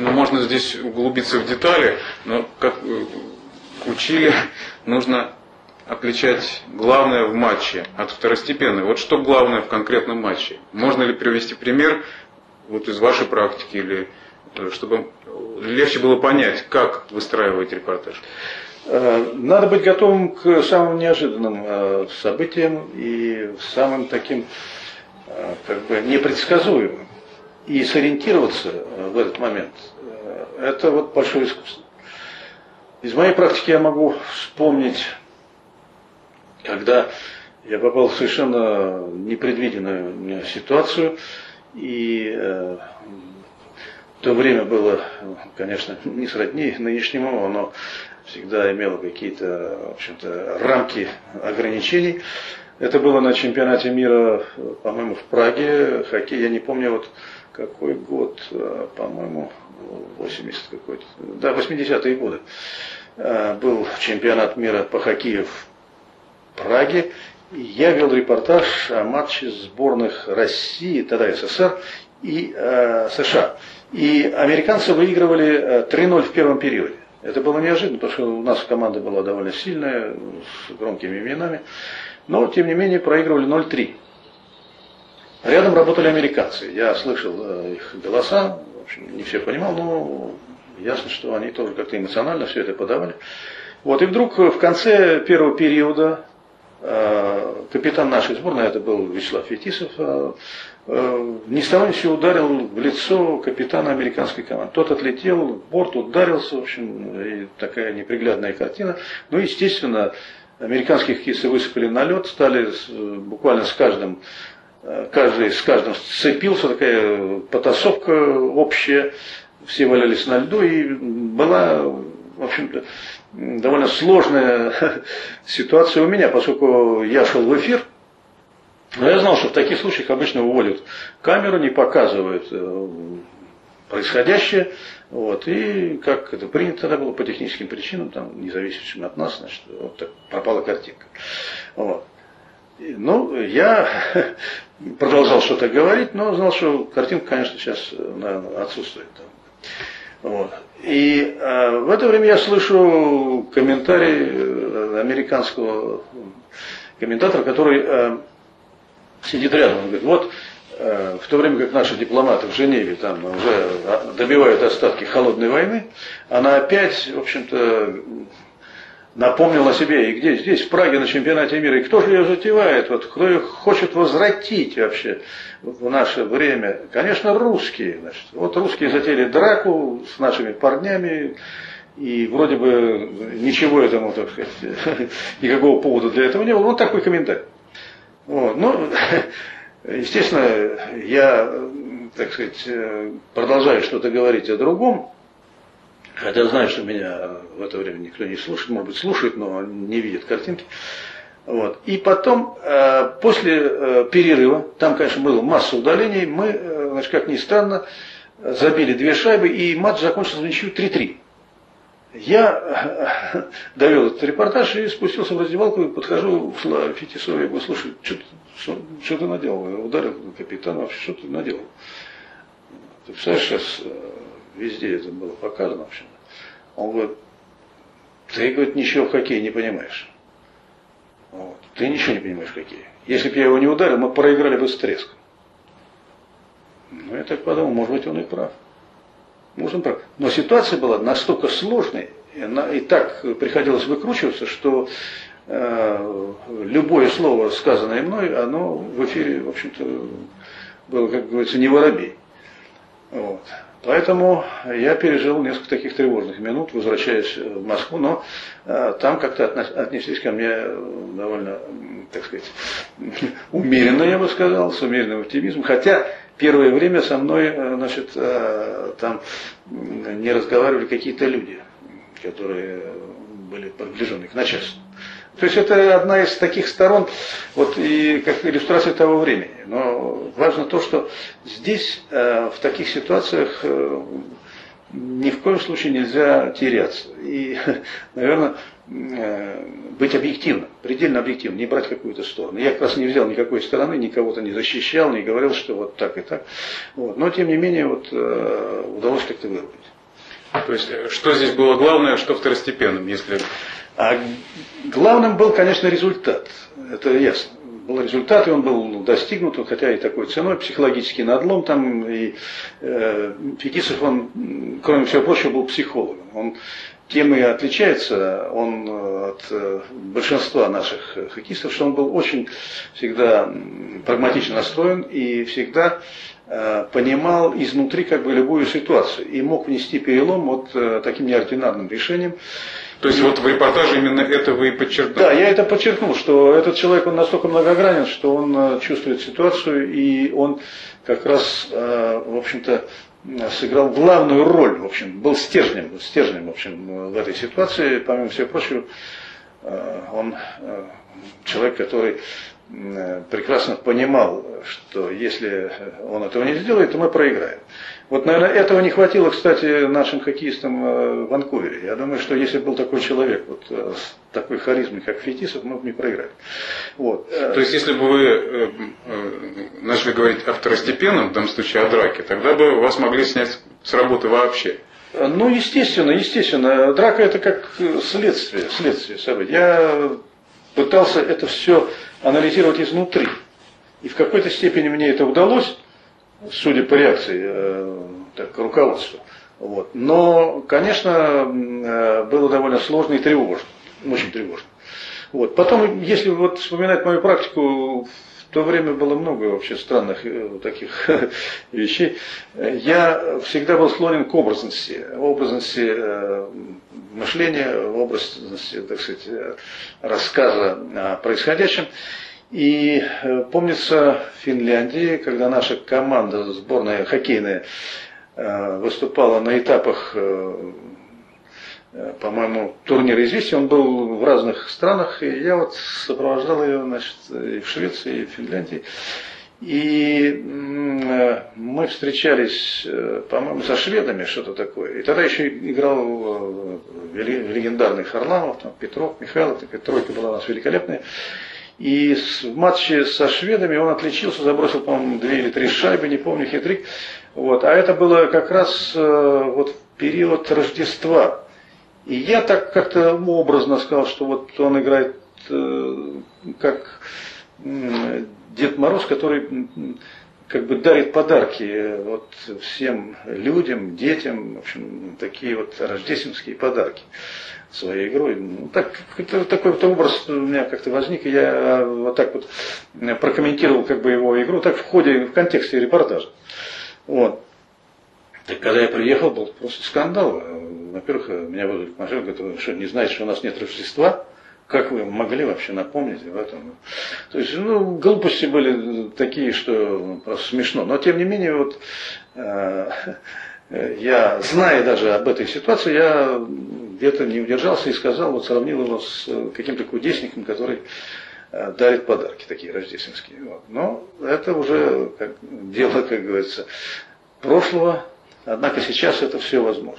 Ну, можно здесь углубиться в детали, но как э, учили, нужно отличать главное в матче от второстепенной. Вот что главное в конкретном матче? Можно ли привести пример вот из вашей практики или э, чтобы легче было понять, как выстраивать репортаж? Э, надо быть готовым к самым неожиданным событиям и самым таким как бы непредсказуемым. И сориентироваться в этот момент – это вот большое искусство. Из моей практики я могу вспомнить когда я попал в совершенно непредвиденную ситуацию, и э, то время было, конечно, не сродни нынешнему, оно всегда имело какие-то, в общем-то, рамки ограничений. Это было на чемпионате мира, по-моему, в Праге, хоккей, я не помню, вот какой год, э, по-моему, 80 какой-то, да, 80-е годы. Э, был чемпионат мира по хоккею в Праге. Я вел репортаж о матче сборных России, тогда СССР и э, США. И американцы выигрывали 3-0 э, в первом периоде. Это было неожиданно, потому что у нас команда была довольно сильная, с громкими именами. Но, тем не менее, проигрывали 0-3. Рядом работали американцы. Я слышал э, их голоса, в общем, не все понимал, но ясно, что они тоже как-то эмоционально все это подавали. Вот, и вдруг в конце первого периода Э, капитан нашей сборной, это был Вячеслав Фетисов, э, ни с того ни сего ударил в лицо капитана американской команды. Тот отлетел, борт ударился, в общем, и такая неприглядная картина. Ну, естественно, американские хоккеисты высыпали на лед, стали буквально с каждым, каждый с каждым сцепился, такая потасовка общая, все валялись на льду, и была, в общем-то, довольно сложная ситуация у меня, поскольку я шел в эфир, но я знал, что в таких случаях обычно уволят камеру, не показывают э, происходящее. Вот, и как это принято тогда было по техническим причинам, там, независящим от нас, значит, вот так пропала картинка. Вот. Ну, я продолжал что-то говорить, но знал, что картинка, конечно, сейчас наверное, отсутствует. Вот. И э, в это время я слышу комментарий э, американского комментатора, который э, сидит рядом. Он говорит, вот э, в то время как наши дипломаты в Женеве там уже добивают остатки холодной войны, она опять, в общем-то, напомнила себе, и где здесь, в Праге на чемпионате мира, и кто же ее затевает, вот, кто ее хочет возвратить вообще в наше время? Конечно, русские. Значит. Вот русские затеяли драку с нашими парнями, и вроде бы ничего этому, так сказать, никакого повода для этого не было. Вот такой комментарий. Вот. Ну, естественно, я, так сказать, продолжаю что-то говорить о другом, Хотя знаю, что меня в это время никто не слушает, может быть слушает, но не видит картинки. Вот. И потом, э, после э, перерыва, там, конечно, было масса удалений, мы, э, значит, как ни странно, забили две шайбы, и матч закончился в ничью 3-3. Я довел этот репортаж и спустился в раздевалку, и подхожу к Фетисову и говорю, слушай, что, ты наделал? Я ударил капитана, вообще, что ты наделал? Ты представляешь, сейчас везде это было показано, в общем. Он говорит, ты, говорит, ничего в хоккее не понимаешь. Вот. Ты ничего не понимаешь в хоккее. Если бы я его не ударил, мы проиграли бы с треском. Ну, я так подумал, может быть, он и прав. Может, он прав. Но ситуация была настолько сложной, и, она, и так приходилось выкручиваться, что э, любое слово, сказанное мной, оно в эфире, в общем-то, было, как говорится, не воробей. Вот. Поэтому я пережил несколько таких тревожных минут, возвращаясь в Москву, но э, там как-то отнеслись ко мне довольно, так сказать, умеренно, я бы сказал, с умеренным оптимизмом. Хотя первое время со мной, э, значит, э, там не разговаривали какие-то люди, которые были приближены к начальству. То есть это одна из таких сторон, вот и как иллюстрация того времени. Но важно то, что здесь, э, в таких ситуациях, э, ни в коем случае нельзя теряться. И, наверное, э, быть объективным, предельно объективным, не брать какую-то сторону. Я как раз не взял никакой стороны, никого-то не защищал, не говорил, что вот так и так. Вот. Но, тем не менее, вот, удалось как-то вырубить. То есть, э, что здесь было главное, что второстепенным, если... А главным был, конечно, результат. Это ясно. Был результат, и он был достигнут, хотя и такой ценой, психологический надлом там, и э, Фетисов, он, кроме всего прочего, был психологом. Он тем и отличается он э, от э, большинства наших хоккеистов, что он был очень всегда прагматично настроен и всегда Э, понимал изнутри как бы любую ситуацию и мог внести перелом вот э, таким неординарным решением. То есть вот в репортаже именно это вы и подчеркнули? Да, я это подчеркнул, что этот человек, он настолько многогранен, что он э, чувствует ситуацию, и он как раз, в общем-то, сыграл главную роль, в общем, был стержнем, стержнем, в общем, в этой ситуации, помимо всего прочего, он человек, который прекрасно понимал, что если он этого не сделает, то мы проиграем. Вот, наверное, этого не хватило, кстати, нашим хоккеистам э, в Ванкувере. Я думаю, что если был такой человек вот, э, с такой харизмой, как Фетисов, мы бы не проиграли. Вот. То есть, если бы вы э, начали говорить о второстепенном, в данном случае о драке, тогда бы вас могли снять с работы вообще. Ну, естественно, естественно. Драка это как следствие, следствие событий. Я пытался это все анализировать изнутри. И в какой-то степени мне это удалось, судя по реакции э, так, руководства. Вот. Но, конечно, э, было довольно сложно и тревожно. Очень тревожно. Вот. Потом, если вот вспоминать мою практику, в то время было много вообще странных э, таких вещей. Я всегда был склонен к образности, образности э, мышления, образности, так сказать, рассказа о происходящем. И э, помнится в Финляндии, когда наша команда, сборная хоккейная, э, выступала на этапах, э, по-моему, турнира известия, он был в разных странах, и я вот сопровождал ее значит, и в Швеции, и в Финляндии. И мы встречались, по-моему, со шведами, что-то такое. И тогда еще играл легендарный Харламов, там, Петров, Михайлов, такая тройка была у нас великолепная. И в матче со шведами он отличился, забросил, по-моему, две или три шайбы, не помню, хитрик. Вот. А это было как раз э, вот в период Рождества. И я так как-то образно сказал, что вот он играет э, как э, Дед Мороз, который как бы дарит подарки э, вот всем людям, детям, в общем, такие вот рождественские подарки своей игрой. Ну, так, такой вот образ у меня как-то возник, и я вот так вот прокомментировал как бы его игру, так в ходе, в контексте репортажа. Вот. Так когда я приехал, был просто скандал. Во-первых, меня вызвали к машине, говорят, вы что, не знаете, что у нас нет Рождества? Как вы могли вообще напомнить об этом? То есть, ну, глупости были такие, что просто смешно. Но, тем не менее, вот, э, я, зная даже об этой ситуации, я где-то не удержался и сказал, вот сравнил его с каким-то кудесником, который э, дарит подарки такие рождественские. Вот. Но это уже как, дело, как говорится, прошлого, однако сейчас это все возможно.